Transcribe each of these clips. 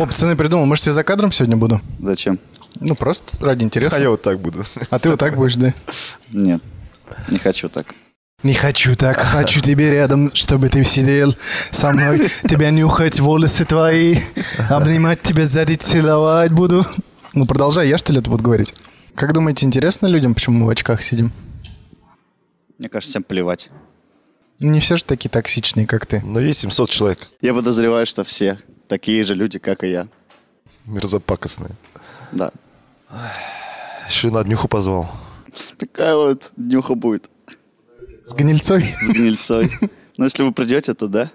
О, пацаны, придумал, может, я за кадром сегодня буду? Зачем? Ну, просто ради А интереса. я вот так буду. А ты вот так будешь, да? Нет, не хочу так. Не хочу так, хочу тебе рядом, чтобы ты сидел со мной, тебя нюхать волосы твои, обнимать тебя сзади, целовать буду. Ну, продолжай, я что ли это буду говорить? Как думаете, интересно людям, почему мы в очках сидим? Мне кажется, всем плевать. Ну, Не все же такие токсичные, как ты. Но есть 700 человек. Я подозреваю, что все такие же люди, как и я. Мерзопакостные. Да. Еще на днюху позвал. Такая вот днюха будет С гнильцой? с гнильцой. Но если вы придете, то да.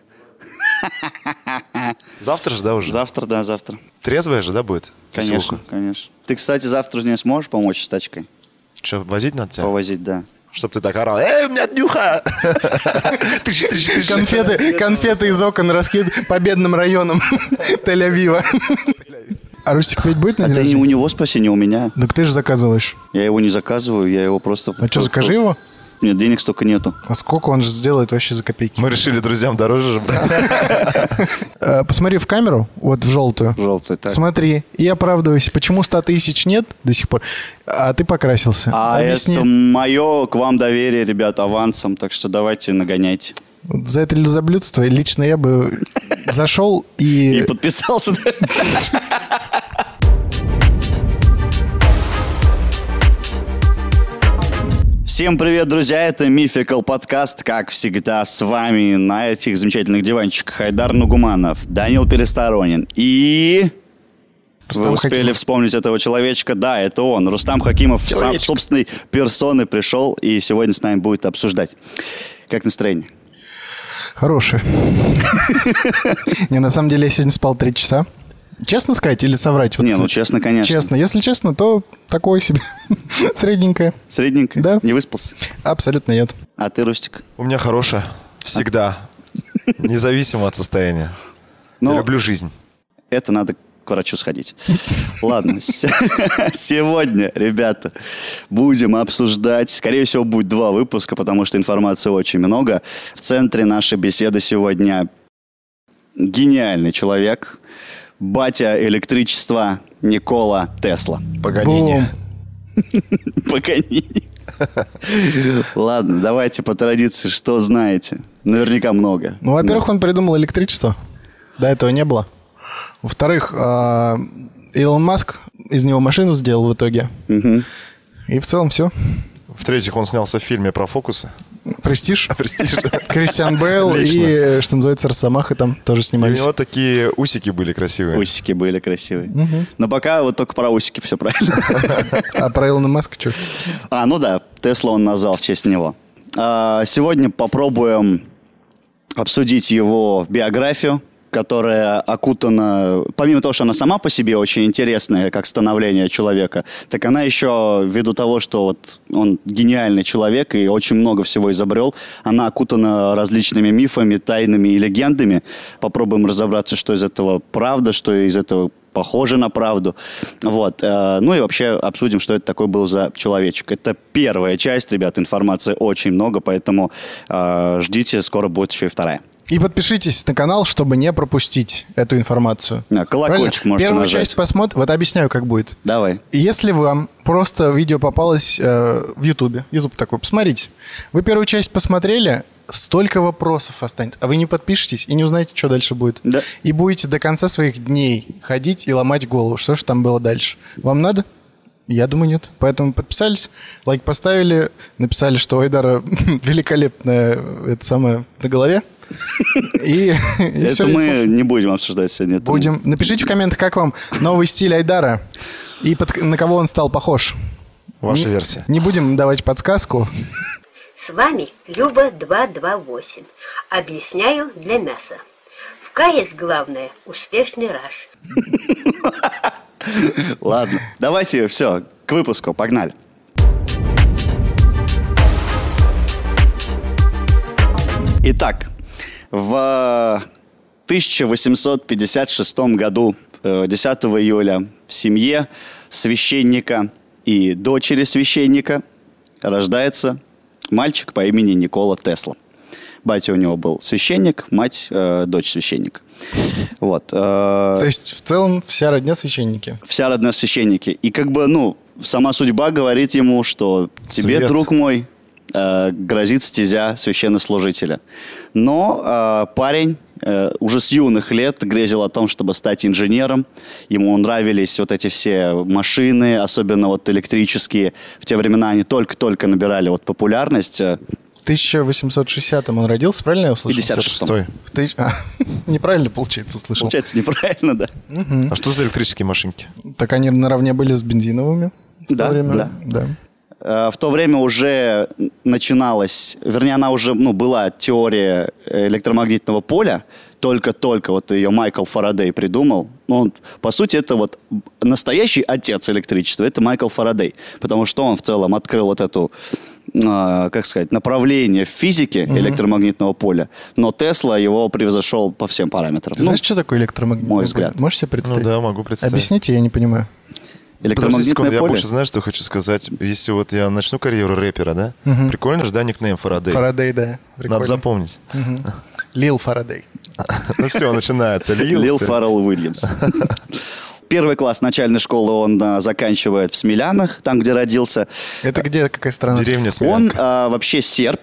Завтра же, да, уже? Завтра, да, завтра. Трезвая же, да, будет? Конечно, конечно. Ты, кстати, завтра мне сможешь помочь с тачкой? Что, возить надо тебя? Повозить, да. Чтоб ты так орал. Эй, у меня днюха! Тыщи, тыщи. Конфеты, конфеты из окон раскид по бедным районам Тель-Авива. А Рустик петь будет на А ты не у него спроси, не у меня. Так ты же заказываешь. Я его не заказываю, я его просто... А что, закажи его? Нет, денег столько нету. А сколько он же сделает вообще за копейки? Мы решили друзьям дороже же брать. Э, Посмотри в камеру, вот в желтую. Желтый, так. Смотри, и оправдывайся, почему 100 тысяч нет до сих пор, а ты покрасился. А это мое к вам доверие, ребят, авансом, так что давайте нагоняйте. За это лизоблюдство лично я бы зашел И и... подписался. Всем привет, друзья! Это Мификал подкаст, как всегда, с вами на этих замечательных диванчиках Хайдар Нугуманов, Данил Пересторонин и... Рустам Вы успели Хакимов. вспомнить этого человечка? Да, это он. Рустам Хакимов сам собственной персоной пришел и сегодня с нами будет обсуждать. Как настроение? Хороший. Не, на самом деле я сегодня спал три часа. Честно сказать или соврать? Вот Не, ну честно, конечно. Честно. Если честно, то такое себе. Средненькое. Средненько? Да. Не выспался? Абсолютно нет. А ты, Рустик? У меня хорошая. Всегда. Независимо от состояния. Ну, Я люблю жизнь. это надо к врачу сходить. Ладно, сегодня, ребята, будем обсуждать, скорее всего, будет два выпуска, потому что информации очень много. В центре нашей беседы сегодня гениальный человек, батя электричества Никола Тесла. Погонение. Бум. Погонини. Ладно, давайте по традиции, что знаете. Наверняка много. Ну, во-первых, он придумал электричество. До этого не было. Во-вторых, а, Илон Маск из него машину сделал в итоге. И в целом все. В-третьих, он снялся в фильме про фокусы. Престиж. Престиж. да. Кристиан Бейл и, э, что называется, Росомаха там тоже И У снимались. него такие усики были красивые. Усики были красивые. Но пока вот только про усики все правильно. А про Илона Маска что? А, ну да, Тесла он назвал в честь него. А, Сегодня попробуем обсудить его биографию, которая окутана, помимо того, что она сама по себе очень интересная, как становление человека, так она еще, ввиду того, что вот он гениальный человек и очень много всего изобрел, она окутана различными мифами, тайнами и легендами. Попробуем разобраться, что из этого правда, что из этого похоже на правду. Вот. э, Ну и вообще обсудим, что это такой был за человечек. Это первая часть, ребят, информации очень много, поэтому э, ждите, скоро будет еще и вторая. И подпишитесь на канал, чтобы не пропустить эту информацию. Да, колокольчик Правильно? можете Первую нажать. часть посмотрим. Вот объясняю, как будет. Давай. Если вам просто видео попалось э, в Ютубе, Ютуб такой, посмотрите. Вы первую часть посмотрели, столько вопросов останется, а вы не подпишетесь и не узнаете, что дальше будет. Да. И будете до конца своих дней ходить и ломать голову, что же там было дальше. Вам надо? Я думаю, нет. Поэтому подписались, лайк поставили, написали, что Айдара великолепная это самое на голове. И, и это всё, мы не будем обсуждать сегодня. Это Будем. Напишите в комментах, как вам новый стиль Айдара и под- на кого он стал похож. Ваша Не- версия. Не будем давать подсказку. С вами Люба 228. Объясняю для мяса. В КС главное – успешный раш. Ладно, давайте все, к выпуску, погнали. Итак, в 1856 году, э, 10 июля, в семье священника и дочери священника рождается мальчик по имени Никола Тесла. Батя у него был священник, мать э, дочь священника. Вот. э, То есть в целом вся родня священники. вся родная священники. И как бы, ну, сама судьба говорит ему, что тебе, Свет. друг мой, э, грозит стезя священнослужителя. Но э, парень э, уже с юных лет грезил о том, чтобы стать инженером. Ему нравились вот эти все машины, особенно вот электрические. В те времена они только-только набирали вот популярность. Э, В 1860-м он родился, правильно я услышал? 56-м. Стой. В тысяч- а, неправильно, получается, услышал. Получается неправильно, да? А что за электрические машинки? Так они наравне были с бензиновыми в Да, то время? да. да. Э, В то время уже начиналась, вернее, она уже, ну, была теория электромагнитного поля, только-только вот ее Майкл Фарадей придумал. Ну, он, по сути, это вот настоящий отец электричества, это Майкл Фарадей, потому что он в целом открыл вот эту, а, как сказать, направление в физике электромагнитного поля, но Тесла его превзошел по всем параметрам. Ты Ну, знаешь, что такое электромагнитное мой поле? взгляд. Можешь себе Ну представить? да, могу представить. Объясните, я не понимаю. Подожди электромагнитное я поле. больше знаю, что хочу сказать. Если вот я начну карьеру рэпера, да? Прикольно же, да, никнейм Фарадей? Фарадей, да. Прикольно. Надо запомнить. Лил Фарадей. Ну все, начинается. Лил Лился. Фаррелл Уильямс. Первый класс начальной школы он а, заканчивает в Смелянах, там, где родился. Это где, какая страна? Деревня Он Смелянка. а, вообще серб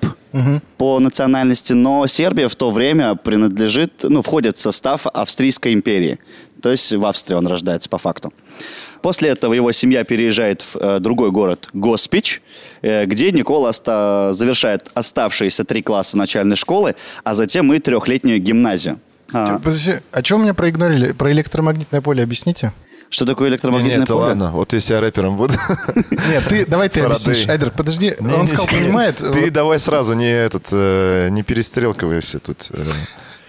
по национальности, но Сербия в то время принадлежит, ну, входит в состав Австрийской империи. То есть в Австрии он рождается по факту. После этого его семья переезжает в э, другой город Госпич, э, где Никола оста- завершает оставшиеся три класса начальной школы, а затем и трехлетнюю гимназию. А, Подожди, а что вы меня проигнорили? Про электромагнитное поле объясните. что такое электромагнитное не, это поле? ладно. Вот если я рэпером буду. Нет, ты, давай ты объяснишь. Айдер, подожди, Не, он не, сказал, не, понимает. Ты давай сразу не этот, э, не перестрелкивайся тут.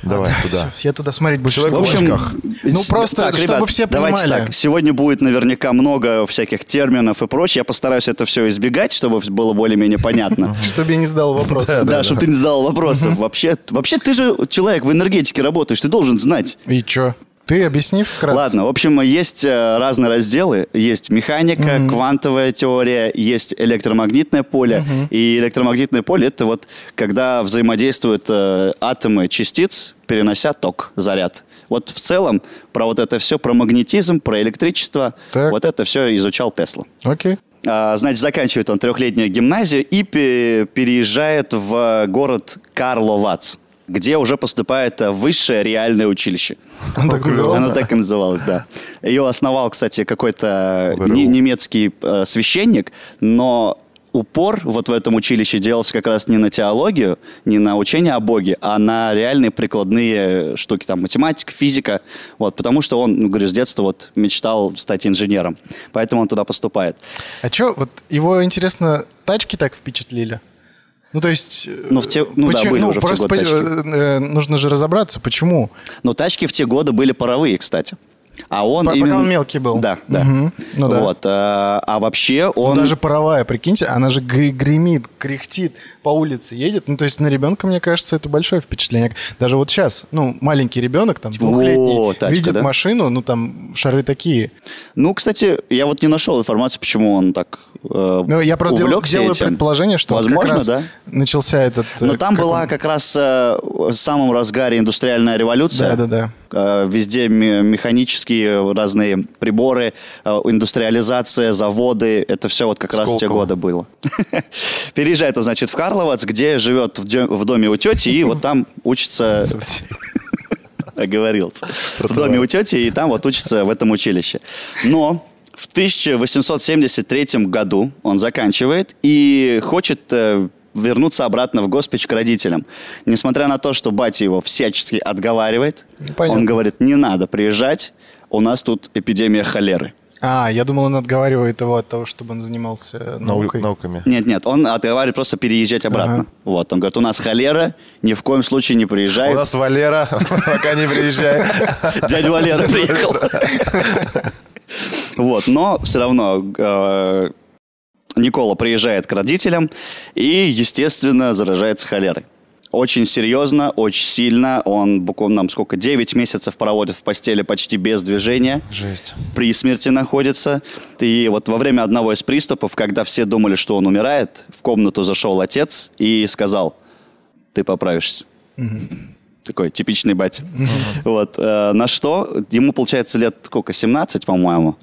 Давай туда. Всё, Я туда смотреть больше Человек В общем, очках. Ну, просто, чтобы все давайте понимали. так. Сегодня будет наверняка много всяких терминов и прочее. Я постараюсь это все избегать, чтобы было более-менее понятно. Чтобы я не задал вопрос. Да, чтобы ты не задал вопросов. Вообще, ты же человек в энергетике работаешь, ты должен знать. И чё? Ты объясни вкратце. Ладно, в общем, есть э, разные разделы. Есть механика, квантовая теория, есть электромагнитное поле. И электромагнитное поле это вот когда взаимодействуют э, атомы частиц, перенося ток, заряд. Вот в целом про вот это все, про магнетизм, про электричество, Так. вот это все изучал Тесла. Окей. А, Значит, заканчивает он трехлетнюю гимназию и пе- переезжает в город Карловац, где уже поступает э, высшее реальное училище. Он так назывался? Она так и называлась, да. Ее основал, кстати, какой-то немецкий э, священник, но упор вот в этом училище делался как раз не на теологию, не на учение о Боге, а на реальные прикладные штуки, там, математика, физика, вот, потому что он, ну, говорю, с детства вот мечтал стать инженером, поэтому он туда поступает. А чё, вот его, интересно, тачки так впечатлили? Ну, то есть... э, Ну, в те- ну да, были уже в те просто годы тачки. э, нужно же разобраться, почему. Но тачки в те годы были паровые, кстати. А он По- пока именно... он мелкий был. Да, да. Мгм. Ну да. Вот, а, а вообще Ну, он... даже паровая, прикиньте, она же гре- гремит, кряхтит, по улице едет. Ну, то есть на ребенка, мне кажется, это большое впечатление. Даже вот сейчас, ну, маленький ребенок, там, двухлетний, «О, тачка, видит да?» машину, ну, там, шары такие. Ну, кстати, я вот не нашел информацию, почему он так э, Ну, я просто делаю, делаю этим. предположение, что Возможно, как да. начался этот... э, Но там как была он- как раз э, в самом разгаре индустриальная революция. Да-да-да. Э, Везде ме- механические разные приборы, э, индустриализация, заводы. Это все вот как раз в те Сколково. годы было. Переезжает он, значит, в Карловац, где живет в дё- в доме у тети, и вот там учится... Оговорился. В доме у тети, и там вот учится в этом училище. Но в 1873 году он заканчивает и хочет э, вернуться обратно в Госпич к родителям. Несмотря на то, что батя его всячески отговаривает, понятно. он говорит, не надо приезжать, у нас тут эпидемия холеры. А, я думал, он отговаривает его от того, чтобы он занимался Нау- наукой. Науками. Нет, нет, он отговаривает просто переезжать обратно. Ага. Вот, он говорит, у нас холера, ни в коем случае не приезжай. У нас Валера, пока не приезжай. Дядя Валера приехал. Вот, но все равно э, Никола приезжает к родителям и, естественно, заражается холерой. Очень серьезно, очень сильно. Он буквально нам сколько, 9 месяцев проводит в постели почти без движения. Жесть. При смерти находится. И вот во время одного из приступов, когда все думали, что он умирает, в комнату зашел отец и сказал, ты поправишься. Такой типичный батя. Вот. э, На что? Ему, получается, лет сколько? 17, по-моему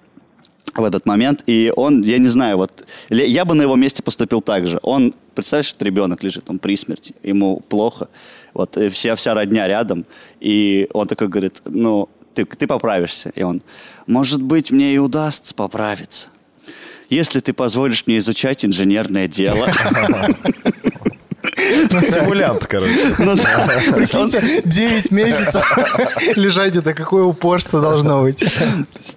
в этот момент, и он, я не знаю, вот, я бы на его месте поступил так же. Он, представляешь, что ребенок лежит там при смерти, ему плохо, вот, вся, вся родня рядом, и он такой говорит, ну, ты, ты поправишься. И он, может быть, мне и удастся поправиться, если ты позволишь мне изучать инженерное дело. Симулянт, короче. Ну да. То есть он- Прикиньте, 9 месяцев лежать, это какое упорство должно быть.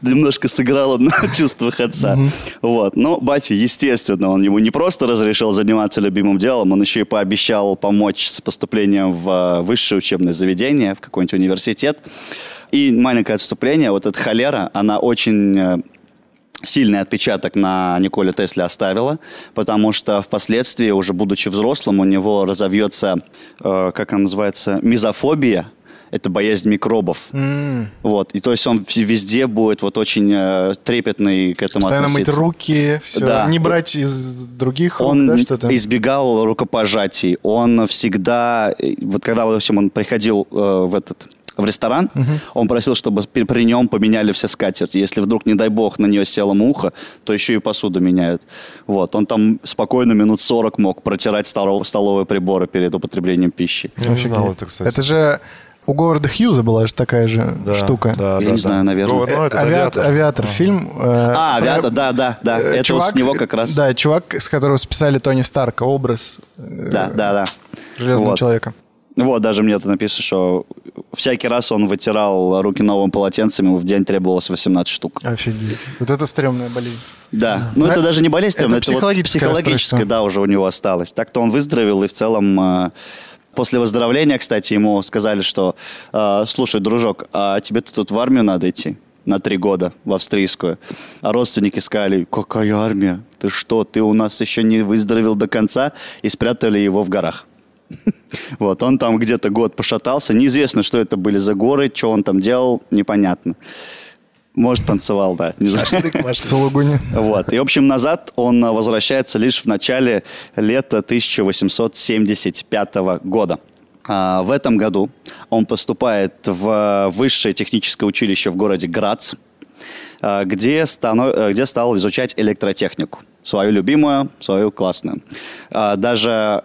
немножко сыграло на чувствах отца. Вот. Но батя, естественно, он ему не просто разрешил заниматься любимым делом, он еще и пообещал помочь с поступлением в э, высшее учебное заведение, в какой-нибудь университет. И маленькое отступление, вот эта холера, она очень э, сильный отпечаток на Николе Тесле оставила, потому что впоследствии, уже будучи взрослым, у него разовьется, э, как она называется, мизофобия. Это боязнь микробов. Вот. И то есть он везде будет вот очень э, трепетный к этому Постоянно мыть относиться. руки, все. Да. Не брать из других рук, Он да, что-то. избегал рукопожатий. Он всегда, э, вот когда, в общем, он приходил э, в этот в ресторан, он просил, чтобы при, при нем поменяли все скатерти. Если вдруг, не дай бог, на нее села муха, то еще и посуду меняют. Вот. Он там спокойно минут 40 мог протирать столов- столовые приборы перед употреблением пищи. Я не знал это, кстати. Это же у Говарда Хьюза была же такая же Да, штука. Да, Я да, не да. знаю, наверное. Го- ну, Э, этот авиатор, авиатор фильм. э, А, про- авиатор, да, да, да. э, Это вот с него как раз. Да, чувак, с которого списали Тони Старка, образ э, да, да. да. Железного Вот. человека. Вот, даже мне тут написано, что всякий раз он вытирал руки новым полотенцем, ему в день требовалось 18 штук. Офигеть. Вот это стрёмная болезнь. Да, ну это Это- даже не болезнь, это это, это вот психологическое психологическое, да, уже у него осталось. Так-то он выздоровел, и в целом э, после выздоровления, кстати, ему сказали, что, э, слушай, дружок, а тебе-то тут в армию надо идти на три года, в австрийскую. А родственники сказали, какая армия? Ты что, ты у нас еще не выздоровел до конца? И спрятали его в горах. Вот, он там где-то год пошатался. Неизвестно, что это были за горы, что он там делал, непонятно. Может, танцевал, да, не знаю. Сулугуни. Вот. И, в общем, назад он а, возвращается лишь в начале лета 1875 года. А, в этом году он поступает в высшее техническое училище в городе Грац, а, где, стано- э, где стал изучать электротехнику. Свою любимую, свою классную. А, Даже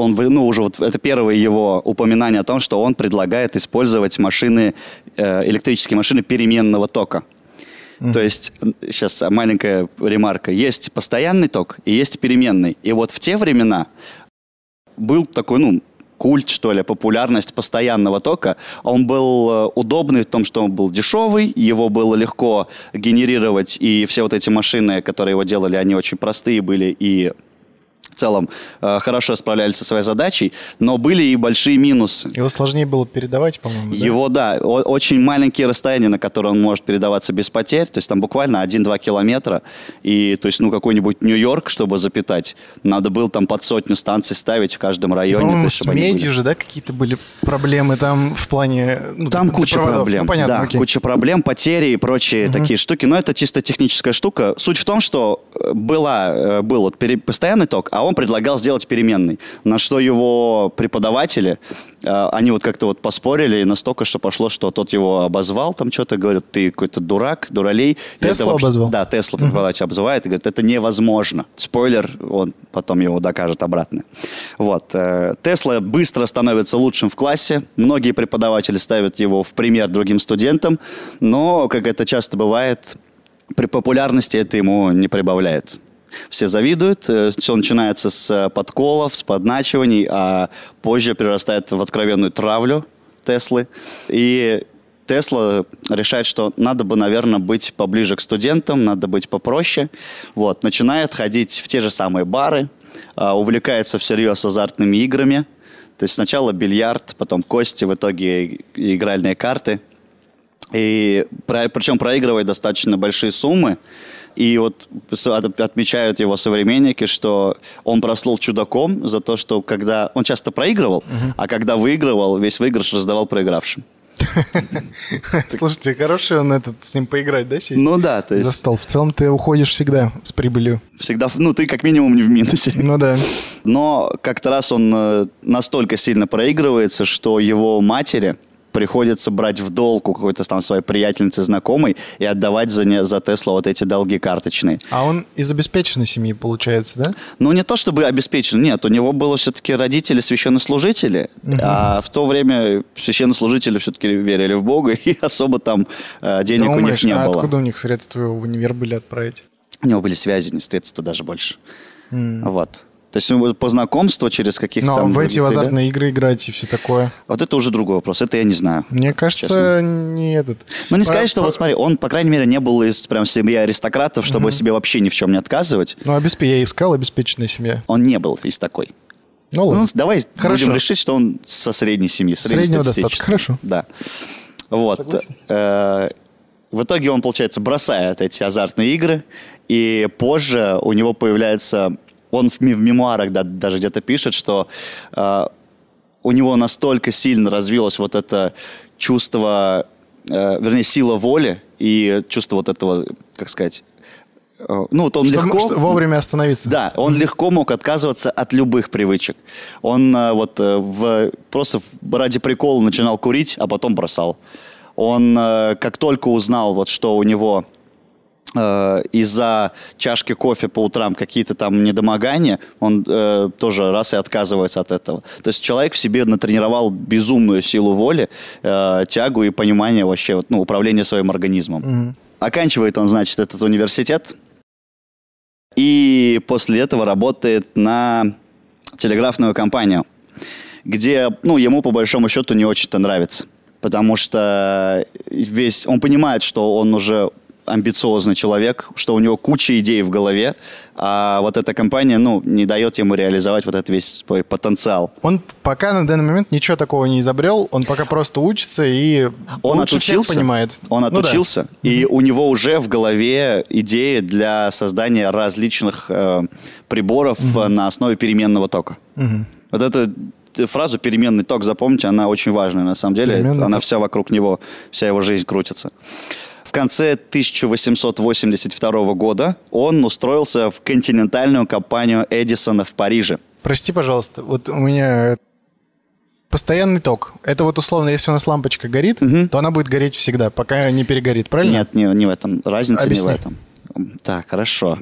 он, ну, уже вот это первое его упоминание о том, что он предлагает использовать машины, э, электрические машины переменного тока. То есть, сейчас маленькая ремарка. Есть постоянный ток и есть переменный. И вот в те времена был такой, ну, культ, что ли, популярность постоянного тока. Он был э, удобный в том, что он был дешевый, его было легко генерировать, и все вот эти машины, которые его делали, они очень простые были и целом э, хорошо справлялись со своей задачей, но были и большие минусы. Его сложнее было передавать, по-моему, да? Его, да, о- очень маленькие расстояния, на которые он может передаваться без потерь, то есть там буквально 1-2 километра, и то есть, ну, какой-нибудь Нью-Йорк, чтобы запитать, надо было там под сотню станций ставить в каждом районе. по-моему, есть, с медью же, да, какие-то были проблемы там в плане... ну, Там куча проводов. проблем. Ну, понятно, да, окей. куча проблем, потери и прочие такие штуки. Но это чисто техническая штука. Суть в том, что э, была, э, был вот пере- постоянный ток, а он предлагал сделать переменный. На что его преподаватели, э, они вот как-то вот поспорили настолько, что пошло, что тот его обозвал, там что-то говорит, ты какой-то дурак, дуралей. Теслу вообще- обозвал? Да, Тесла преподаватель обзывает и говорит, это невозможно. Спойлер, он потом его докажет обратно. Вот. э, Тесла быстро становится лучшим в классе. Многие преподаватели ставят его в пример другим студентам, но, как это часто бывает, при популярности это ему не прибавляет. Все завидуют, все начинается с э, подколов, с подначиваний, а позже перерастает в откровенную травлю Теслы. И Тесла решает, что надо бы, наверное, быть поближе к студентам, надо быть попроще. Вот, начинает ходить в те же самые бары, а, увлекается всерьез азартными играми. То есть сначала бильярд, потом кости, в итоге игральные карты. И причем проигрывает достаточно большие суммы. И вот отмечают его современники, что он прослыл чудаком за то, что когда он часто проигрывал, а когда выигрывал, весь выигрыш раздавал проигравшим. Слушайте, хороший он этот, с ним поиграть, да, сесть? Ну да, то За есть стол. В целом ты уходишь всегда с прибылью. всегда, ну ты как минимум не в минусе. Ну да. Но как-то раз он э, настолько сильно проигрывается, что его матери приходится брать в долг у какой-то там своей приятельницы знакомой и отдавать за, не, за Теслу вот эти долги карточные. А он из обеспеченной семьи, получается, да? Ну, не то чтобы обеспечен, нет, у него было все-таки родители священнослужители, а в то время священнослужители все-таки верили в Бога, и особо там э, денег у них Думаешь, не а было. откуда у них средства в универ были отправить? У него были связи, не средства даже больше. Вот. То есть ну, по знакомству через каких-то Ну, а в эти азартные игры играть и все такое. Вот это уже другой вопрос, это я не знаю. Мне кажется, Честно. не этот. Ну, не Про- сказать, что про- вот смотри, он, по крайней мере, не был из прям семьи аристократов, чтобы себе вообще ни в чем не отказывать. Ну, обесп... я искал обеспеченная семья. Он не был из такой. Ну, ладно. Ну, давай Хорошо. будем решить, что он со средней семьи. Среднего достатка, хорошо. Да. Вот. Э, В итоге он, получается, бросает эти азартные игры, и позже у него появляется... Он в, в мемуарах да- даже где-то пишет, что э, у него настолько сильно развилось вот это чувство, э, вернее, сила воли и чувство вот этого, как сказать... э, ну, вот он Что- легко... что вовремя остановиться. Да, он легко мог отказываться от любых привычек. Он э, вот э, в, просто ради прикола начинал курить, а потом бросал. Он как только узнал, вот, что у него э, из-за чашки кофе по утрам какие-то там недомогания, он э, тоже раз и отказывается от этого. То есть человек в себе натренировал безумную силу воли, э, тягу и понимание вообще ну, управления своим организмом. Оканчивает он, значит, этот университет, и после этого работает на телеграфную компанию, где, ну, ему по большому счету не очень-то нравится, потому что весь, он понимает, что он уже амбициозный человек, что у него куча идей в голове, а вот эта компания, ну, не дает ему реализовать вот этот весь свой потенциал. Он пока на данный момент ничего такого не изобрел, он пока просто учится и Он лучше всех отучился, понимает. он Ну да. отучился, и у него уже в голове идеи для создания различных э, приборов э, на основе переменного тока. Вот эту э, фразу «переменный ток» запомните, она очень важная на самом деле. Переменный она ток. вся вокруг него, вся его жизнь крутится. В конце 1882 года он устроился в континентальную компанию Эдисона в Париже. Прости, пожалуйста, вот у меня постоянный ток. Это вот условно, если у нас лампочка горит, то она будет гореть всегда, пока не перегорит, правильно? Нет, не, не в этом. Разница Объясни. не в этом. Так, хорошо.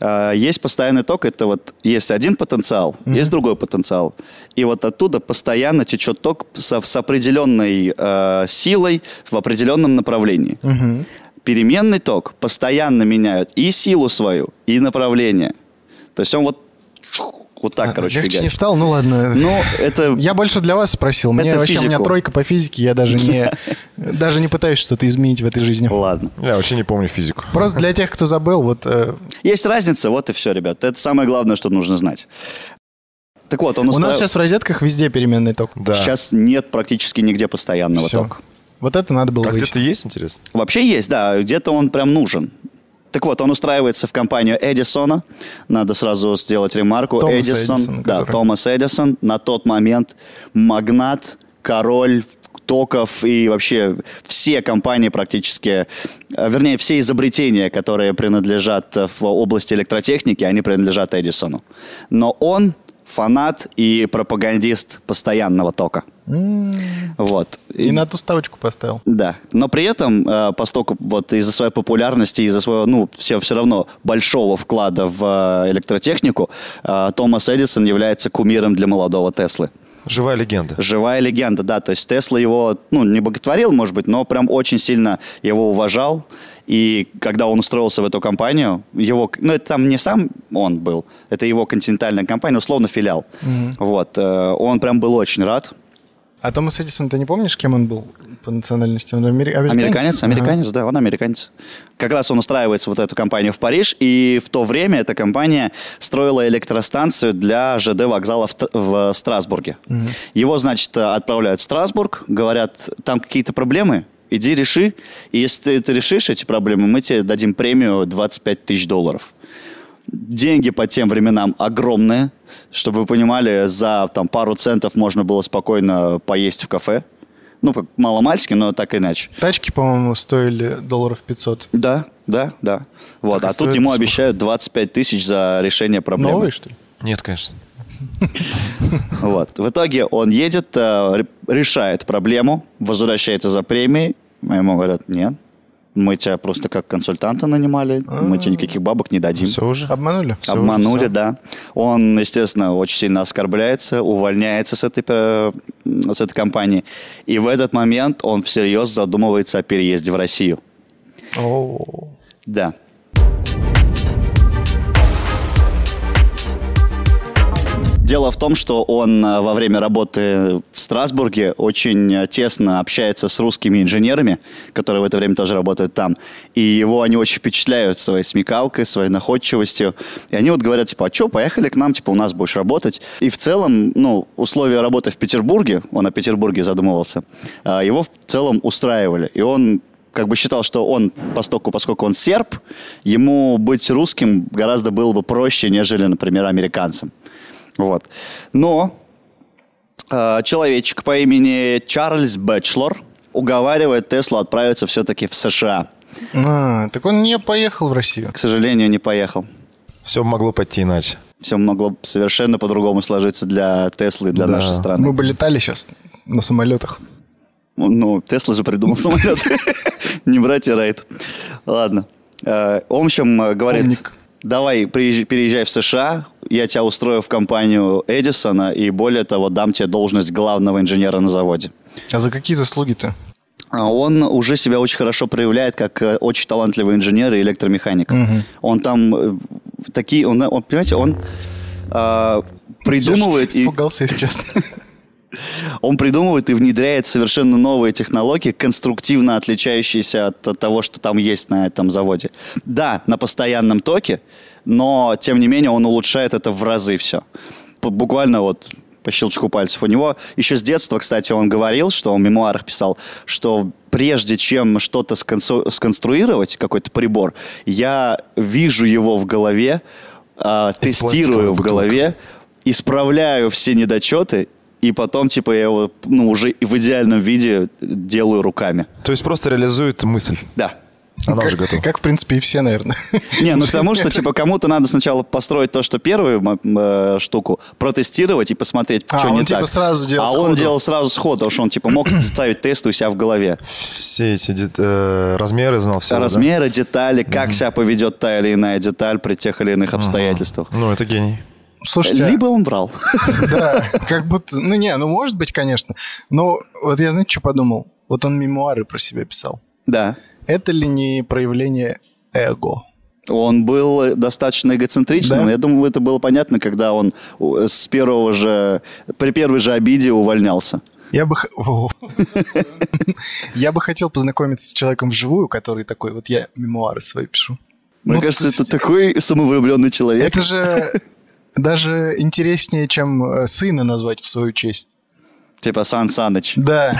Э, Есть постоянный ток, это вот есть один потенциал, есть другой потенциал. И вот оттуда постоянно течет ток со- с определенной э, силой в определенном направлении. Переменный ток постоянно меняют и силу свою, и направление. То есть он вот, вот так, А, короче, Легче не фигачит. стал, ну ладно. Ну, это... Я больше для вас спросил. Мне Это вообще у меня физику. тройка по физике, я даже не, даже не пытаюсь что-то изменить в этой жизни. Ладно. Я вообще не помню физику. Просто для тех, кто забыл, вот э, Есть разница, вот и все, ребят. Это самое главное, что нужно знать. Так вот, он у нас сейчас в розетках везде переменный ток. Да. Сейчас нет практически нигде постоянного Всё. тока. Вот это надо было А выяснить. где-то есть, интересно? Вообще есть, да, где-то он прям нужен. Так вот, он устраивается в компанию Эдисона. Надо сразу сделать ремарку. Томаса Эдисон, Эдисона, да, который- Томас Эдисон на тот момент магнат, король токов и вообще все компании практически, э, вернее, все изобретения, которые принадлежат в области электротехники, они принадлежат Эдисону. Но он фанат и пропагандист постоянного тока. Вот. И на ту ставочку поставил. Да, но при этом, э, поскольку вот из-за своей популярности, из-за своего, ну, все, все равно большого вклада в э, электротехнику, э, Томас Эдисон является кумиром для молодого Теслы. Живая легенда. Живая легенда, да, то есть Тесла его, ну, не боготворил, может быть, но прям очень сильно его уважал, и когда он устроился в эту компанию, его, ну, это там не сам он был, это его континентальная компания, условно филиал, вот, э, он прям был очень рад, А Томас Эдисон, ты не помнишь, кем он был по национальности? Он амери- американец? Американец, Ага. американец, да, он американец. Как раз он устраивается вот эту компанию в Париж, и в то время эта компания строила электростанцию для ЖД вокзала в, в Страсбурге. Его, значит, отправляют в Страсбург, говорят, там какие-то проблемы, иди реши, и если ты это решишь, эти проблемы, мы тебе дадим премию 25 тысяч долларов. Деньги по тем временам огромные. Чтобы вы понимали, за там, пару центов можно было спокойно поесть в кафе. Ну, как маломальски, но так иначе. Тачки, по-моему, стоили долларов 500. Да, да, да. Вот. Так а тут ему сколько? обещают 25 тысяч за решение проблемы. Новые, что ли? Нет, конечно. Вот. В итоге он едет, э, ре- решает проблему, возвращается за премией. А Ему говорят, нет, мы тебя просто как консультанта нанимали, мы тебе никаких бабок не дадим. Все уже? Обманули? Всё Обманули, уже, всё. да. Он, естественно, очень сильно оскорбляется, увольняется с этой, э, с этой компании. И в этот момент он всерьез задумывается о переезде в Россию. О, Да. Дело в том, что он э, во время работы в Страсбурге очень э, тесно общается с русскими инженерами, которые в это время тоже работают там. И его они очень впечатляют своей смекалкой, своей находчивостью. И они вот говорят, типа, а что, поехали к нам, типа, у нас будешь работать. И в целом, ну, условия работы в Петербурге, он о Петербурге задумывался, э, его в целом устраивали. И он как бы считал, что он, поскольку, поскольку он серб, ему быть русским гораздо было бы проще, нежели, например, американцем. Вот. Но э, человечек по имени Чарльз Бэчлор уговаривает Теслу отправиться все-таки в США. А, так он не поехал в Россию. К сожалению, не поехал. Все могло пойти иначе. Все могло совершенно по-другому сложиться для Теслы и для Да. нашей страны. Мы бы летали сейчас на самолетах. Ну, Тесла же придумал самолет. Не братья Райт. Ладно. Э, В общем, э, говорит, Умник. Давай приезжай- переезжай в США, я тебя устрою в компанию Эдисона, и более того, дам тебе должность главного инженера на заводе. А за какие заслуги-то? А Он уже себя очень хорошо проявляет как э, очень талантливый инженер и электромеханик. Он там э, такие, он, он, понимаете, он а, придумывает и Испугался, если честно. Он придумывает и внедряет совершенно новые технологии, конструктивно отличающиеся от, того, что там есть на этом заводе. Да, на постоянном токе, но тем не менее он улучшает это в разы все. Буквально вот по щелчку пальцев. У него еще с детства, кстати, он говорил, что он в мемуарах писал, что прежде чем что-то сконструировать, какой-то прибор, я вижу его в голове, Из тестирую в голове, исправляю все недочеты, и потом, типа, я его, ну, уже в идеальном виде делаю руками. То есть просто реализует мысль. Да. Она уже Как, готова. как, в принципе, и все, наверное. Не, ну к тому, что, типа, кому-то надо сначала построить то, что первую э, штуку, протестировать и посмотреть, А, что он, не типа, так. сразу делал А он сходу. делал сразу сходу, потому что он, типа, мог ставить тесты у себя в голове. Все эти э, размеры знал все. Размеры, детали, как себя поведет та или иная деталь при тех или иных обстоятельствах. Ну, это гений. Слушайте, а- Либо он врал. да, как будто... Ну, не, ну, может быть, конечно. Но вот я, знаете, что подумал? Вот он мемуары про себя писал. Да. Это ли не проявление эго? Он был достаточно эгоцентричным. Да? Я думаю, это было понятно, когда он с первого же, при первой же обиде увольнялся. Я бы... Я бы хотел познакомиться с человеком вживую, который такой, вот я мемуары свои пишу. Мне Ну, кажется, то это такой самовлюбленный человек. Это же даже интереснее, чем э, сына назвать в свою честь. Типа Сан Саныч. Да.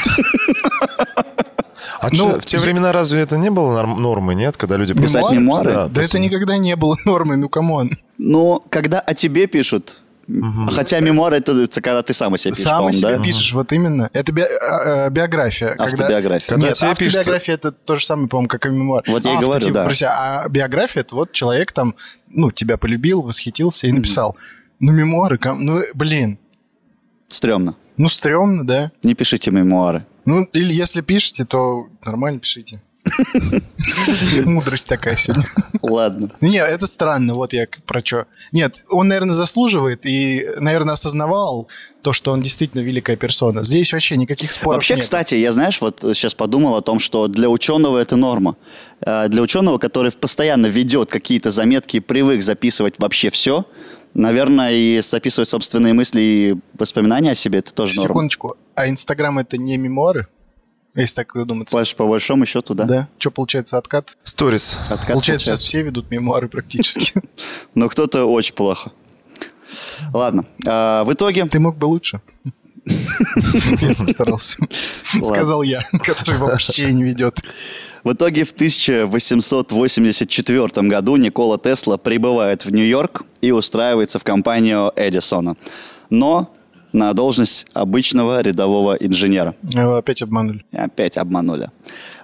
А Ну, чё, в те я- времена разве это не было норм- нормы, нет? Когда люди Писать просто- мемуары? Да, Да это никогда не было нормой, ну come on. Но когда о тебе пишут, хотя мемуары это, это когда ты сам о себе пишешь, Сам себе да? пишешь, вот именно. Это би- а, а, биография. когда- Автобиография. Когда Нет, тебе автобиография это то же самое, по-моему, как и мемуар. Вот я и говорю, типа, да. про себя, а биография это вот человек там, ну, тебя полюбил, восхитился и написал. Ну, мемуары, ком- ну, блин, Стремно. ну, стрёмно, да. Не пишите мемуары. Ну, или если пишете, то нормально пишите. Мудрость такая сегодня. Ладно. Не, это странно, вот я про что. Нет, он, наверное, заслуживает и, наверное, осознавал то, что он действительно великая персона. Здесь вообще никаких споров Вообще, нет. кстати, я, знаешь, вот сейчас подумал о том, что для ученого это норма. Э, Для ученого, который постоянно ведет какие-то заметки и привык записывать вообще все, наверное, и записывать собственные мысли и воспоминания о себе, это тоже норма. Секундочку, а Инстаграм это не мемуары? Если так задуматься. По, по большому счету, да. Да. Что получается, откат? Сторис. Откат получается, сейчас все ведут мемуары практически. Но кто-то очень плохо. Ладно. а, в итоге... Ты мог бы лучше. Я постарался. Сказал я, который вообще не ведет. В итоге в 1884 году Никола Тесла прибывает в Нью-Йорк и устраивается в компанию Эдисона. Но на должность обычного рядового инженера. Его опять обманули. Опять обманули.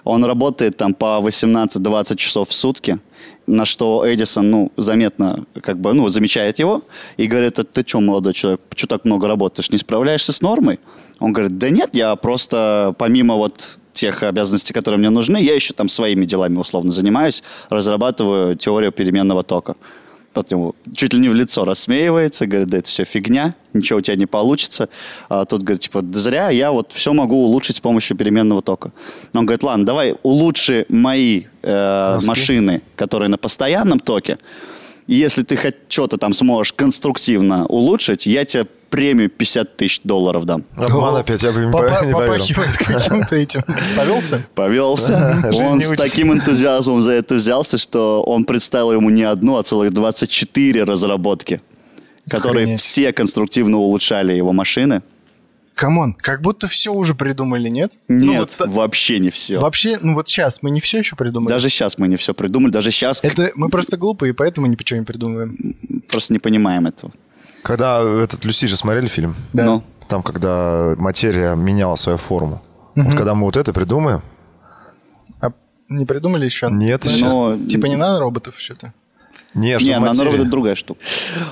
Он работает там по 18-20 часов в сутки, на что Эдисон, ну, заметно, как бы, ну, замечает его и говорит, «А ты что, молодой человек, что так много работаешь, не справляешься с нормой? Он говорит, да нет, я просто помимо вот тех обязанностей, которые мне нужны, я еще там своими делами условно занимаюсь, разрабатываю теорию переменного тока. Тот ему чуть ли не в лицо рассмеивается, говорит, да это все фигня, ничего у тебя не получится. А тот говорит, типа, да зря, я вот все могу улучшить с помощью переменного тока. Он говорит, ладно, давай улучши мои э, Носки. машины, которые на постоянном токе, и если ты хоть что-то там сможешь конструктивно улучшить, я тебе премию 50 тысяч долларов дам. Обман опять, я бы не. Попахивает каким-то этим. Повелся? Повелся. Он с таким энтузиазмом за это взялся, что он представил ему не одну, а целых 24 разработки, которые все конструктивно улучшали его машины. Come on, как будто все уже придумали, нет? Ну, Нет, вот та- вообще не все. Вообще, ну вот сейчас мы не все еще придумали. Даже сейчас мы не все придумали, даже сейчас Это мы просто глупые, поэтому ничего не придумываем. просто не понимаем этого. Когда этот «Люси» же смотрели фильм? Да. Ну, Там, когда материя меняла свою форму. Вот когда мы вот это придумаем, А не придумали еще? Нет Ну, еще. Но- Типа не надо роботов что-то? не, не, что на это другая штука.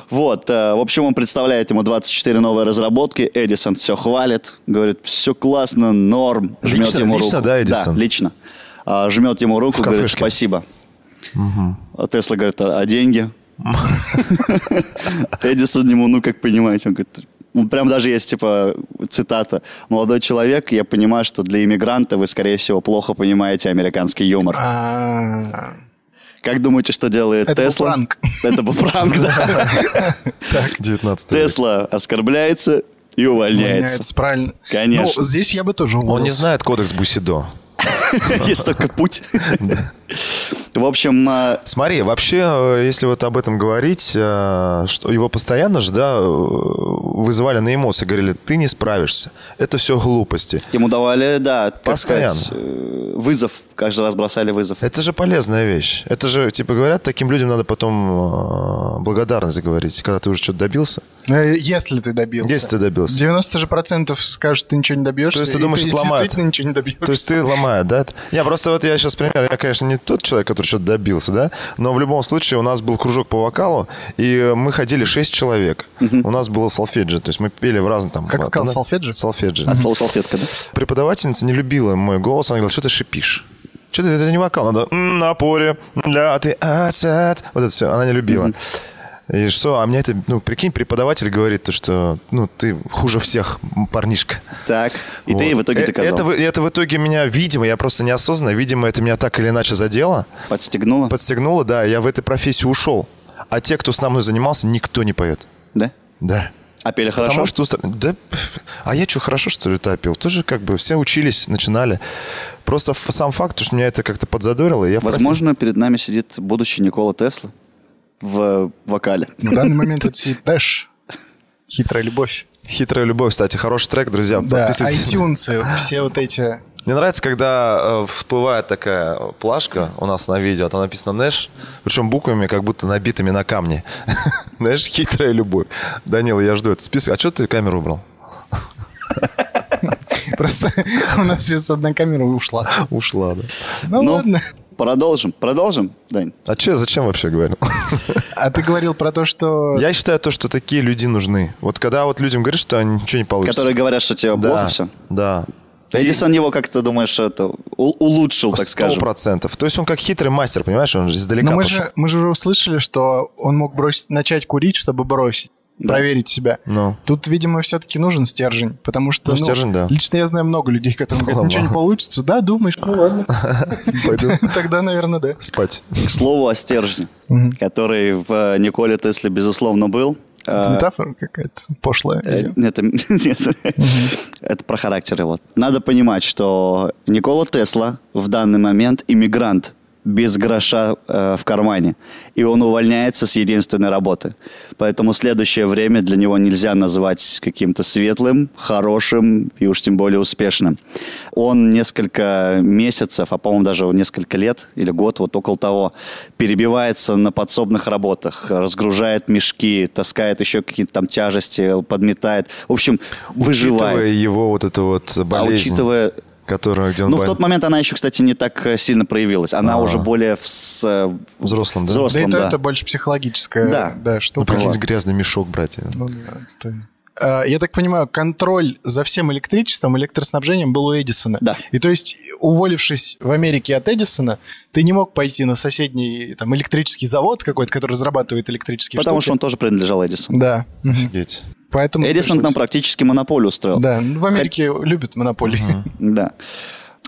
Вот, э, в общем, он представляет ему 24 новые разработки. Эдисон все хвалит, говорит, все классно, норм. Жмет Лично- ему лично, руку. да, Эдисон? Да, лично. А, жмет ему руку, В говорит, спасибо. А Тесла говорит, а, а деньги? Эдисон ему, ну, как понимаете, он говорит, ну, прям даже есть, типа, цитата. «Молодой человек, я понимаю, что для иммигранта вы, скорее всего, плохо понимаете американский юмор». А, Как думаете, что делает Это был Тесла? пранк. Это был пранк, да. 19 век. Тесла оскорбляется и увольняется. Увольняется, правильно. Конечно. Ну, здесь я бы тоже уволился. Он не знает кодекс Бусидо. Есть только путь. В общем, а, Смотри, вообще, э, если вот об этом говорить, э, что его постоянно же, да, э, вызывали на эмоции, говорили, ты не справишься, это все глупости. ему давали, да, Постоянно. сказать, вызов. Каждый раз бросали вызов. Это же полезная вещь. Это же, типа, говорят, таким людям надо потом благодарность говорить, когда ты уже что-то добился. Если ты добился. Если ты добился. 90 же процентов скажут, что ты ничего не добьешься. То есть ты думаешь, что ломают? действительно ничего не добьешься. То есть ты ломает, да? Не, просто вот я сейчас пример. Я, конечно, не тот человек, который что-то добился, да? Но в любом случае у нас был кружок по вокалу, и мы ходили 6 человек. У нас было солфеджи, то есть мы пели в разных там... Как сказал, да? солфеджи? Солфеджи. От слова салфетка, да? Преподавательница не любила мой голос. Она говорила, что ты шипишь? Что ты, это не вокал, надо «М, на поре, ля, ты, а, цат». Вот это все, она не любила. И что, а мне это, ну, прикинь, преподаватель говорит, то, что, ну, ты хуже всех, парнишка. Так. И ты Вот. в итоге Э, доказал. Это, в- это в итоге меня, видимо, я просто неосознанно, видимо, это меня так или иначе задело, Подстегнуло? подстегнуло, да, я в этой профессии ушел. А те, кто со мной занимался, никто не поет. Да? Да. А пели хорошо? Потому что... Да, а я что, хорошо, что ли, топил? Тоже как бы все учились, начинали. Просто сам факт, что меня это как-то подзадорило, я Возможно, перед нами сидит будущий Никола Тесла в вокале. На данный момент это сидит Дэш. Хитрая любовь. Хитрая любовь, кстати, хороший трек, друзья. Да, iTunes, все вот эти... Мне нравится, когда э, всплывает такая плашка у нас на видео, там написано Нэш, причем буквами как будто набитыми на камне. Нэш, хитрая любовь. Данила, я жду этот список. А что ты камеру убрал? Просто у нас сейчас одна камера ушла. Ушла, да. Ну, Ну, ладно. Продолжим. Продолжим, Дань? А че, зачем вообще говорил? А ты говорил про то, что... Я считаю то, что такие люди нужны. Вот когда вот людям говоришь, что ничего не получится. Которые говорят, что тебе да, плохо все. Да. Эдисон его, как ты думаешь, это улучшил, так Сто скажем. процентов. То есть он как хитрый мастер, понимаешь? Он же издалека Но мы пошел. же, мы же уже услышали, что он мог бросить, начать курить, чтобы бросить. Да. Проверить себя. Ну. Тут, видимо, все-таки нужен стержень, потому что... Ну, стержень, да. Лично я знаю много людей, которым говорят, ничего не получится. Да, думаешь, ну ладно. Пойду Тогда, наверное, да. спать. К слову о стержне, который в э, Николе Тесле, безусловно, был. Это Э, метафора какая-то пошлая. Э, Это, нет, это про характер его. Надо понимать, что Никола Тесла в данный момент иммигрант без гроша э, в кармане. И он увольняется с единственной работы. Поэтому следующее время для него нельзя назвать каким-то светлым, хорошим и уж тем более успешным. Он несколько месяцев, а по-моему даже несколько лет или год, вот около того, перебивается на подсобных работах, разгружает мешки, таскает еще какие-то там тяжести, подметает. В общем, выживает. Учитывая его вот эту вот А болезнь, учитывая которая, где он ну, в тот момент она еще, кстати, не так э, сильно проявилась. Она А. уже более в, с, э, Взрослым, да? Да взрослым, это, да. это больше психологическая Да. да, Ну, штука. прикинь, грязный мешок, братья. Ну, да, отстойно. А, Я так понимаю, контроль за всем электричеством, электроснабжением был у Эдисона. Да. И то есть, уволившись в Америке от Эдисона, ты не мог пойти на соседний там, электрический завод какой-то, который разрабатывает электрические Потому штуки. что он тоже принадлежал Эдисону. Да. Офигеть. Поэтому Эдисон пришлось. там практически монополию устроил. Да, в Америке любят монополии. Да.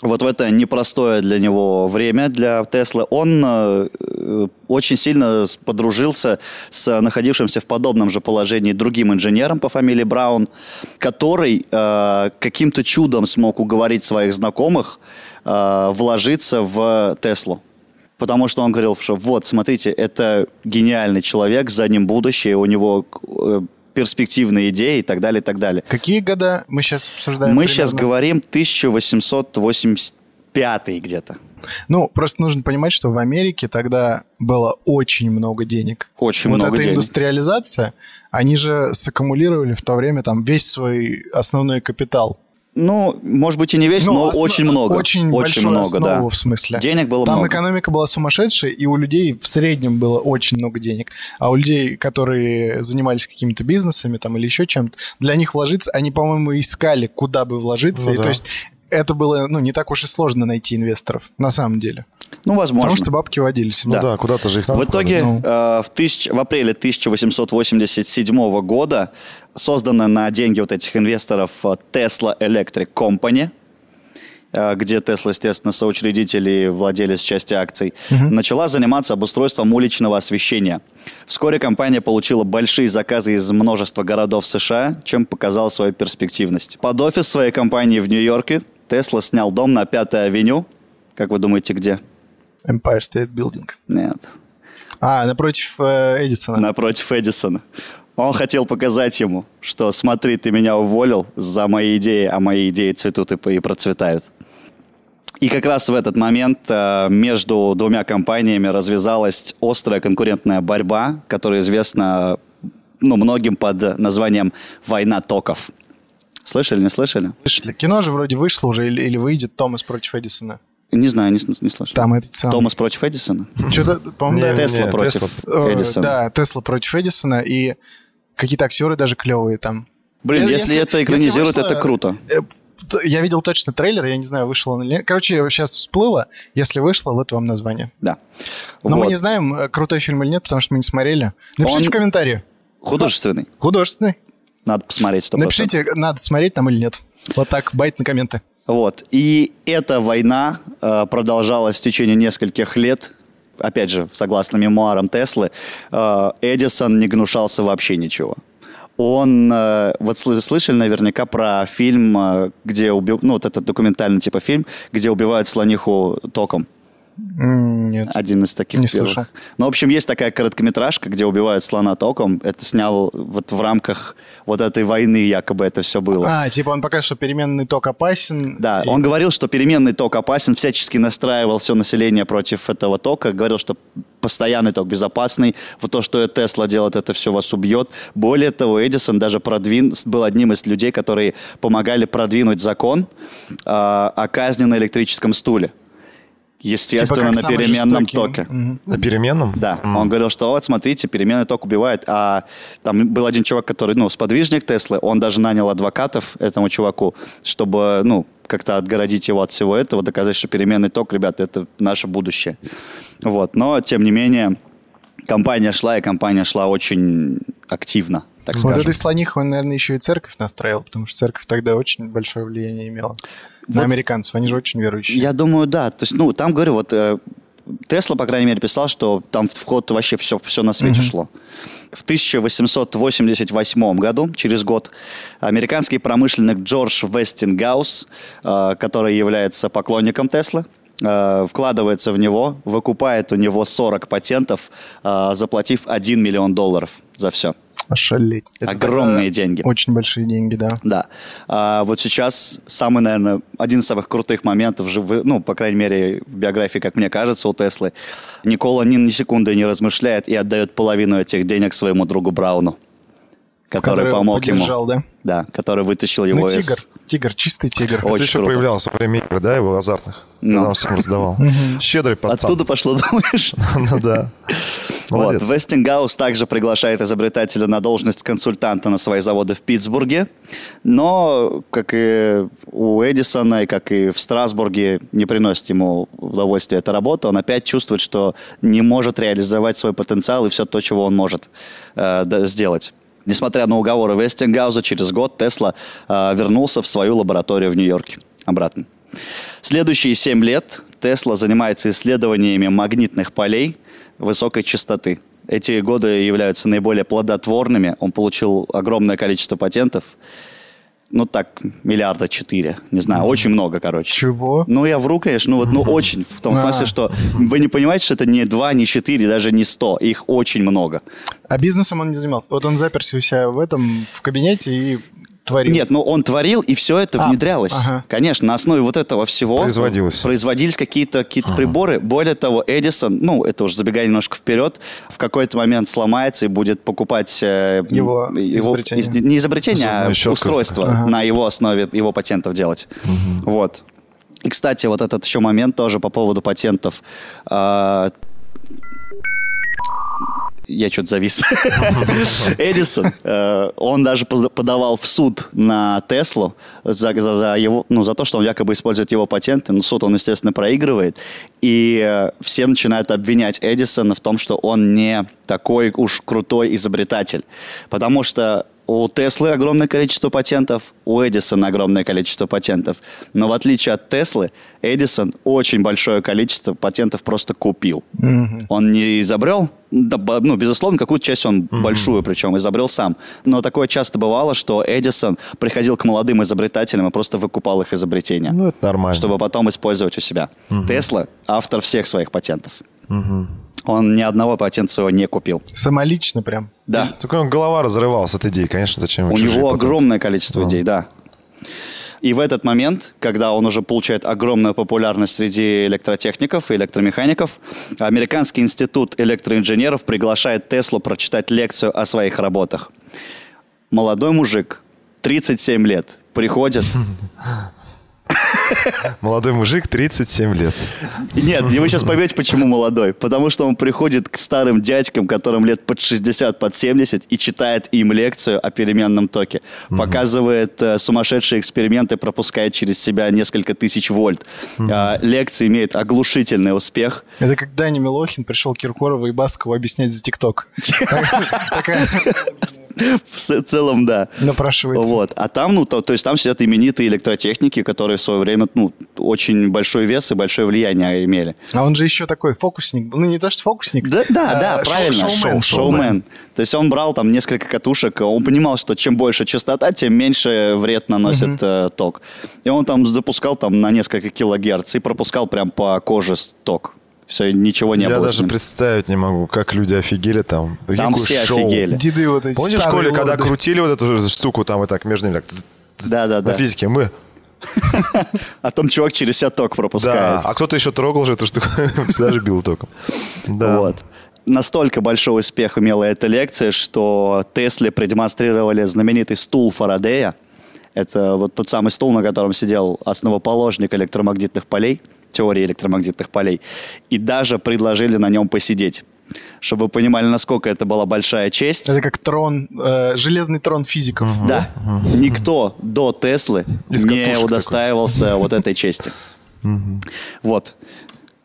Вот в это непростое для него время, для Теслы, он э, э, очень сильно подружился с находившимся в подобном же положении другим инженером по фамилии Браун, который э, каким-то чудом смог уговорить своих знакомых э, вложиться в Теслу. Потому что он говорил, что вот, смотрите, это гениальный человек, за ним будущее, у него э, перспективные идеи и так далее, и так далее. Какие года мы сейчас обсуждаем? Мы примерно? сейчас говорим 1885 где-то. Ну, просто нужно понимать, что в Америке тогда было очень много денег. Очень вот много эта денег. индустриализация, они же саккумулировали в то время там весь свой основной капитал. Ну, может быть и не весь, Ну, но осно- очень много. Очень, большую много, да. основу, в смысле. Денег было Там много. экономика была сумасшедшая, и у людей в среднем было очень много денег. А у людей, которые занимались какими-то бизнесами там или еще чем-то, для них вложиться, они, по-моему, искали, куда бы вложиться. Ну и да. то есть это было, ну, не так уж и сложно найти инвесторов, на самом деле. Ну, возможно. Потому что бабки водились. Ну Да. да, куда-то же их надо В итоге Ну. э, в, тысяч- в апреле 1887 года создана на деньги вот этих инвесторов э, Tesla Electric Company, э, где Tesla, естественно, соучредитель и владелец части акций, начала заниматься обустройством уличного освещения. Вскоре компания получила большие заказы из множества городов США, чем показала свою перспективность. Под офис своей компании в Нью-Йорке Tesla снял дом на Пятой авеню. Как вы думаете, где? Empire State Building. Нет, А, напротив э, Эдисона. напротив Эдисона. Он хотел показать ему, что смотри, ты меня уволил за мои идеи, а мои идеи цветут и, и процветают. И как раз в этот момент э, между двумя компаниями развязалась острая конкурентная борьба, которая известна ну, многим под названием «Война токов». Слышали, не слышали? Слышали? Кино же вроде вышло уже или, или выйдет Томас против Эдисона. Не знаю, не, не слышал. Там этот самый... Томас против Эдисона? Что-то, по-моему, Не, да. Тесла против Тесла. Э, Эдисона. Да, Тесла против Эдисона, и какие-то актеры даже клевые там. Блин, Э, если, это экранизируют, вышло, это круто. э, Я видел точно трейлер, я не знаю, вышел он или нет. Короче, сейчас всплыло. Если вышло, вот вам название. Да. Но мы Вот. не знаем, э, крутой фильм или нет, потому что мы не смотрели. Напишите Он- в комментарии. Художественный. Художественный. Надо посмотреть 100%. Напишите, надо смотреть там или нет. Вот так, байт на комменты. Вот. И эта война э, продолжалась в течение нескольких лет. Опять же, согласно мемуарам Теслы, э, Эдисон не гнушался вообще ничего. Он, э, вот сл- слышали наверняка про фильм, э, где убив... ну вот этот документальный типа фильм, где убивают слониху током. Нет. Один из таких Не первых. слышал. Ну, в общем, есть такая короткометражка, где убивают слона током. Это снял вот в рамках вот этой войны якобы это все было. А, типа он покажет, что переменный ток опасен. Да, и- он говорил, что переменный ток опасен, всячески настраивал все население против этого тока, говорил, что постоянный ток безопасный, вот то, что Тесла делает, это все вас убьет. Более того, Эдисон даже продвин... был одним из людей, которые помогали продвинуть закон а, о казни на электрическом стуле. Естественно, Типа на переменном жестокий. токе. Мгм. На переменном? Да, он говорил, что вот, смотрите, переменный ток убивает. А там был один чувак, который, ну, сподвижник Теслы, он даже нанял адвокатов этому чуваку, чтобы, ну, как-то отгородить его от всего этого, доказать, что переменный ток, ребята, это наше будущее. Вот, но, тем не менее, компания шла, и компания шла очень активно, так Вот скажем. этой слонихой он, наверное, еще и церковь настроил, потому что церковь тогда очень большое влияние имела на Вот. американцев. Они же очень верующие. Я думаю, да. То есть, ну, там, говорю, вот э, Тесла, по крайней мере, писал, что там в ход вообще все, все на свете шло. В 1888 году, через год, американский промышленник Джордж Вестингаус, э, который является поклонником Теслы, э, вкладывается в него, выкупает у него 40 патентов, заплатив 1 миллион долларов за все. Ошалеть. Это Огромные деньги. Очень большие деньги, да. Да. А вот сейчас самый, наверное, один из самых крутых моментов, ну, по крайней мере, в биографии, как мне кажется, у Теслы, Никола ни на секунды не размышляет и отдает половину этих денег своему другу Брауну, который, Который помог ему. да? Да, который вытащил его Ну, из... тигр. Тигр, чистый тигр. Очень Это еще круто. проявлялся во время игр, да, его азартных. Ну. Когда он всем раздавал. Щедрый пацан. Оттуда пошло, думаешь? Ну да. Вот. Вестингаус также приглашает изобретателя на должность консультанта на свои заводы в Питтсбурге. Но, как и у Эдисона, и как и в Страсбурге, не приносит ему удовольствия эта работа. Он опять чувствует, что не может реализовать свой потенциал и все то, чего он может э, сделать. Несмотря на уговоры Вестингауза, через год Тесла э, вернулся в свою лабораторию в Нью-Йорке. Обратно. Следующие семь лет Тесла занимается исследованиями магнитных полей высокой частоты. Эти годы являются наиболее плодотворными. Он получил огромное количество патентов. Ну так, миллиарда четыре. Не знаю, очень много, короче. Чего? Ну, я вру, конечно, ну вот, ну, очень. В том А. смысле, что вы не понимаете, что это не два, не четыре, даже не сто. Их очень много. А бизнесом он не занимался. Вот он заперся у себя в этом, в кабинете и творил. Нет, ну он творил, и все это А, внедрялось. ага. Конечно, на основе вот этого всего Производилось. производились какие-то какие приборы. Более того, Эдисон, ну, это уже забегая немножко вперед, в какой-то момент сломается и будет покупать э, Его м, изобретение. из- не изобретение, а Зубную щетку. устройство Ага. на его основе его патентов делать. Вот. И, кстати, вот этот еще момент тоже по поводу патентов. Я что-то завис. Эдисон, э, он даже подавал в суд на Теслу за, за- за его, ну, за то, что он якобы использует его патенты. Но суд он, естественно, проигрывает. И э, все начинают обвинять Эдисона в том, что он не такой уж крутой изобретатель. Потому что у Теслы огромное количество патентов, у Эдисона огромное количество патентов. Но в отличие от Теслы, Эдисон очень большое количество патентов просто купил. Он не изобрел, ну, безусловно, какую-то часть он большую, причем изобрел сам. Но такое часто бывало, что Эдисон приходил к молодым изобретателям и просто выкупал их изобретения, Ну, это нормально. чтобы потом использовать у себя. Тесла автор всех своих патентов. Он ни одного патента своего не купил. Самолично прям. Да. У него голова разрывалась от идей, конечно, зачем У него патенты? огромное количество идей, да. И в этот момент, когда он уже получает огромную популярность среди электротехников и электромехаников, Американский институт электроинженеров приглашает Теслу прочитать лекцию о своих работах. Молодой мужик, 37 лет, приходит. Молодой мужик, 37 лет. Нет, вы сейчас поймете, почему молодой. Потому что он приходит к старым дядькам, которым лет под 60, под 70, и читает им лекцию о переменном токе. Показывает э, сумасшедшие эксперименты, пропускает через себя несколько тысяч вольт. А, лекция имеет оглушительный успех. Это как Даня Милохин пришел Киркорову и Баскову объяснять за ТикТок. Такая В целом, да. напрашивается. Вот. А там, ну, то, то есть там сидят именитые электротехники, которые в свое время, ну, очень большой вес и большое влияние имели. А он же еще такой фокусник. Ну, не то, что фокусник. Да, да, а да, шоу- правильно. шоумен. Шоумен. То есть он брал там несколько катушек, он понимал, что чем больше частота, тем меньше вред наносит э, ток. И он там запускал там на несколько килогерц и пропускал прям по коже ток. Все, ничего не Я было. с даже ним. представить не могу, как люди офигели там. Там Какое все шоу. офигели. Деды вот эти Помнишь в школе, когда лорды? крутили вот эту штуку там и так между ними, так, дз- дз- Да-да-да. на физике, мы, А там чувак через себя ток да, пропускает. а кто-то еще трогал же эту штуку, всегда же бил током. Да. Вот. Настолько большой успех имела эта лекция, что Тесле продемонстрировали знаменитый стул Фарадея. Это вот тот самый стул, на котором сидел основоположник электромагнитных полей, теории электромагнитных полей, и даже предложили на нем посидеть. Чтобы вы понимали, насколько это была большая честь. Это как трон, э, железный трон физиков. Да, никто до Теслы Из не удостаивался вот этой чести. Вот.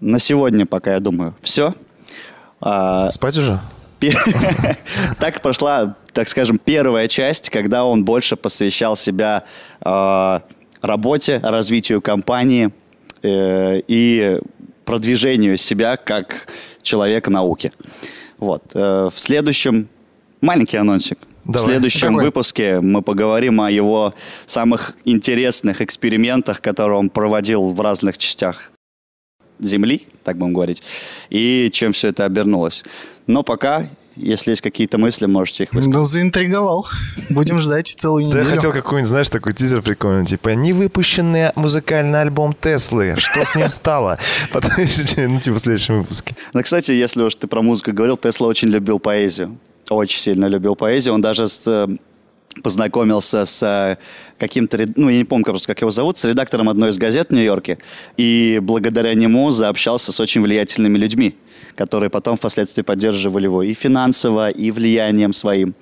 На сегодня пока, я думаю, все. Спать уже? Так прошла, так скажем, первая часть, когда он больше посвящал себя э, работе, развитию компании э, и продвижению себя как человека науки. Вот. Э, В следующем маленький анонсик. В Давай. следующем Какой? выпуске мы поговорим о его самых интересных экспериментах, которые он проводил в разных частях Земли, так будем говорить, и чем все это обернулось. Но пока, если есть какие-то мысли, можете их высказать. Ну, заинтриговал. Будем ждать целую Да я неделю. хотел какой-нибудь, знаешь, такой тизер прикольный, типа невыпущенный музыкальный альбом Теслы. Что с ним стало? Потом, ну, типа в следующем выпуске. Ну, кстати, если уж ты про музыку говорил, Тесла очень любил поэзию. Очень сильно любил поэзию. Он даже с, э, познакомился с э, каким-то, ну, я не помню просто, как его зовут, с редактором одной из газет в Нью-Йорке. И благодаря нему заобщался с очень влиятельными людьми, которые потом впоследствии поддерживали его и финансово, и влиянием своим.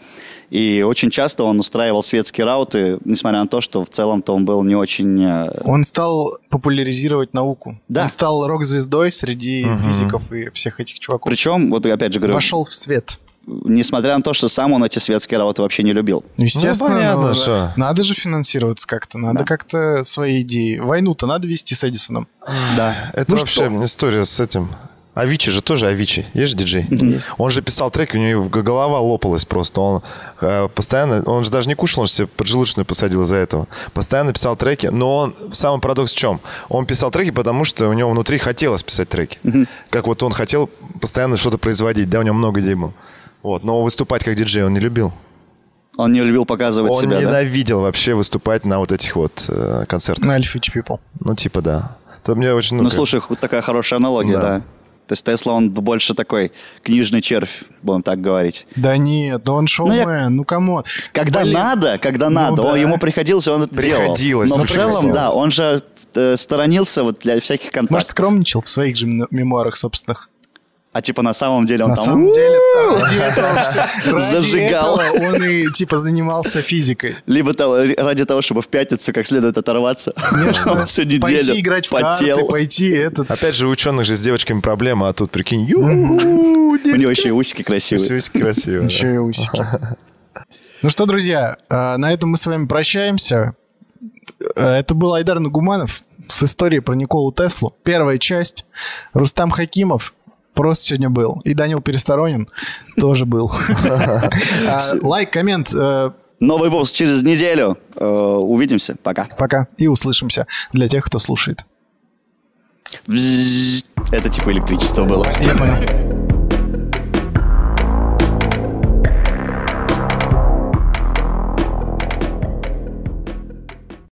И очень часто он устраивал светские рауты, несмотря на то, что в целом-то он был не очень... э, Он стал популяризировать науку. Да. Он стал рок-звездой среди физиков и всех этих чуваков. Причем, вот опять же говорю, Вошел в свет. несмотря на то, что сам он эти светские рауты вообще не любил. Ну, Естественно, Ну, понятно, ну, что. надо же финансироваться как-то, надо Да. как-то свои идеи. Войну-то надо вести с Эдисоном. Да. Это Ну вообще что? история с этим. Авичи же тоже Авичи. Есть же диджей? Он же писал треки, у него голова лопалась просто. Он э, постоянно... Он же даже не кушал, он же себе поджелудочную посадил из-за этого. Постоянно писал треки. Но он... Самый парадокс в чем? Он писал треки, потому что у него внутри хотелось писать треки. Как вот он хотел постоянно что-то производить. Да, у него много идей было. Вот. Но выступать как диджей он не любил. Он не любил показывать Он себя, да? ненавидел вообще выступать на вот этих вот э, концертах. На Alpha People. Ну, типа, да. То мне очень... Ну, как- слушай, такая хорошая аналогия, Да. да. То есть Тесла, он больше такой книжный червь, будем так говорить. Да нет, да он шоумен, ну, кому? Когда надо, когда надо, он- да. ему приходилось, он это делал. Приходилось, Но ну, в целом, да, он же э, сторонился вот для всяких Может, контактов. скромничал в своих же мем- мемуарах собственных. А типа на самом деле он На там... самом деле, ради этого все, ради Зажигал. этого он и типа занимался физикой. Либо того- ради того, чтобы в пятницу как следует оторваться. Конечно. Всю неделю Пойти играть в потел. карты, пойти этот. Опять же, у ученых же с девочками проблема, а тут, прикинь, ю У него еще и усики красивые. красиво. да. Еще и усики. Ну что, друзья, э, на этом мы с вами прощаемся. Э, Это был Айдар Нагуманов с историей про Николу Теслу. Первая часть. Рустам Хакимов просто сегодня был. И Данил Пересторонин тоже был. А, Лайк, коммент. э, Новый выпуск через неделю. Э, Увидимся. Пока. Пока. И услышимся для тех, кто слушает. Это типа электричество было. Я понял.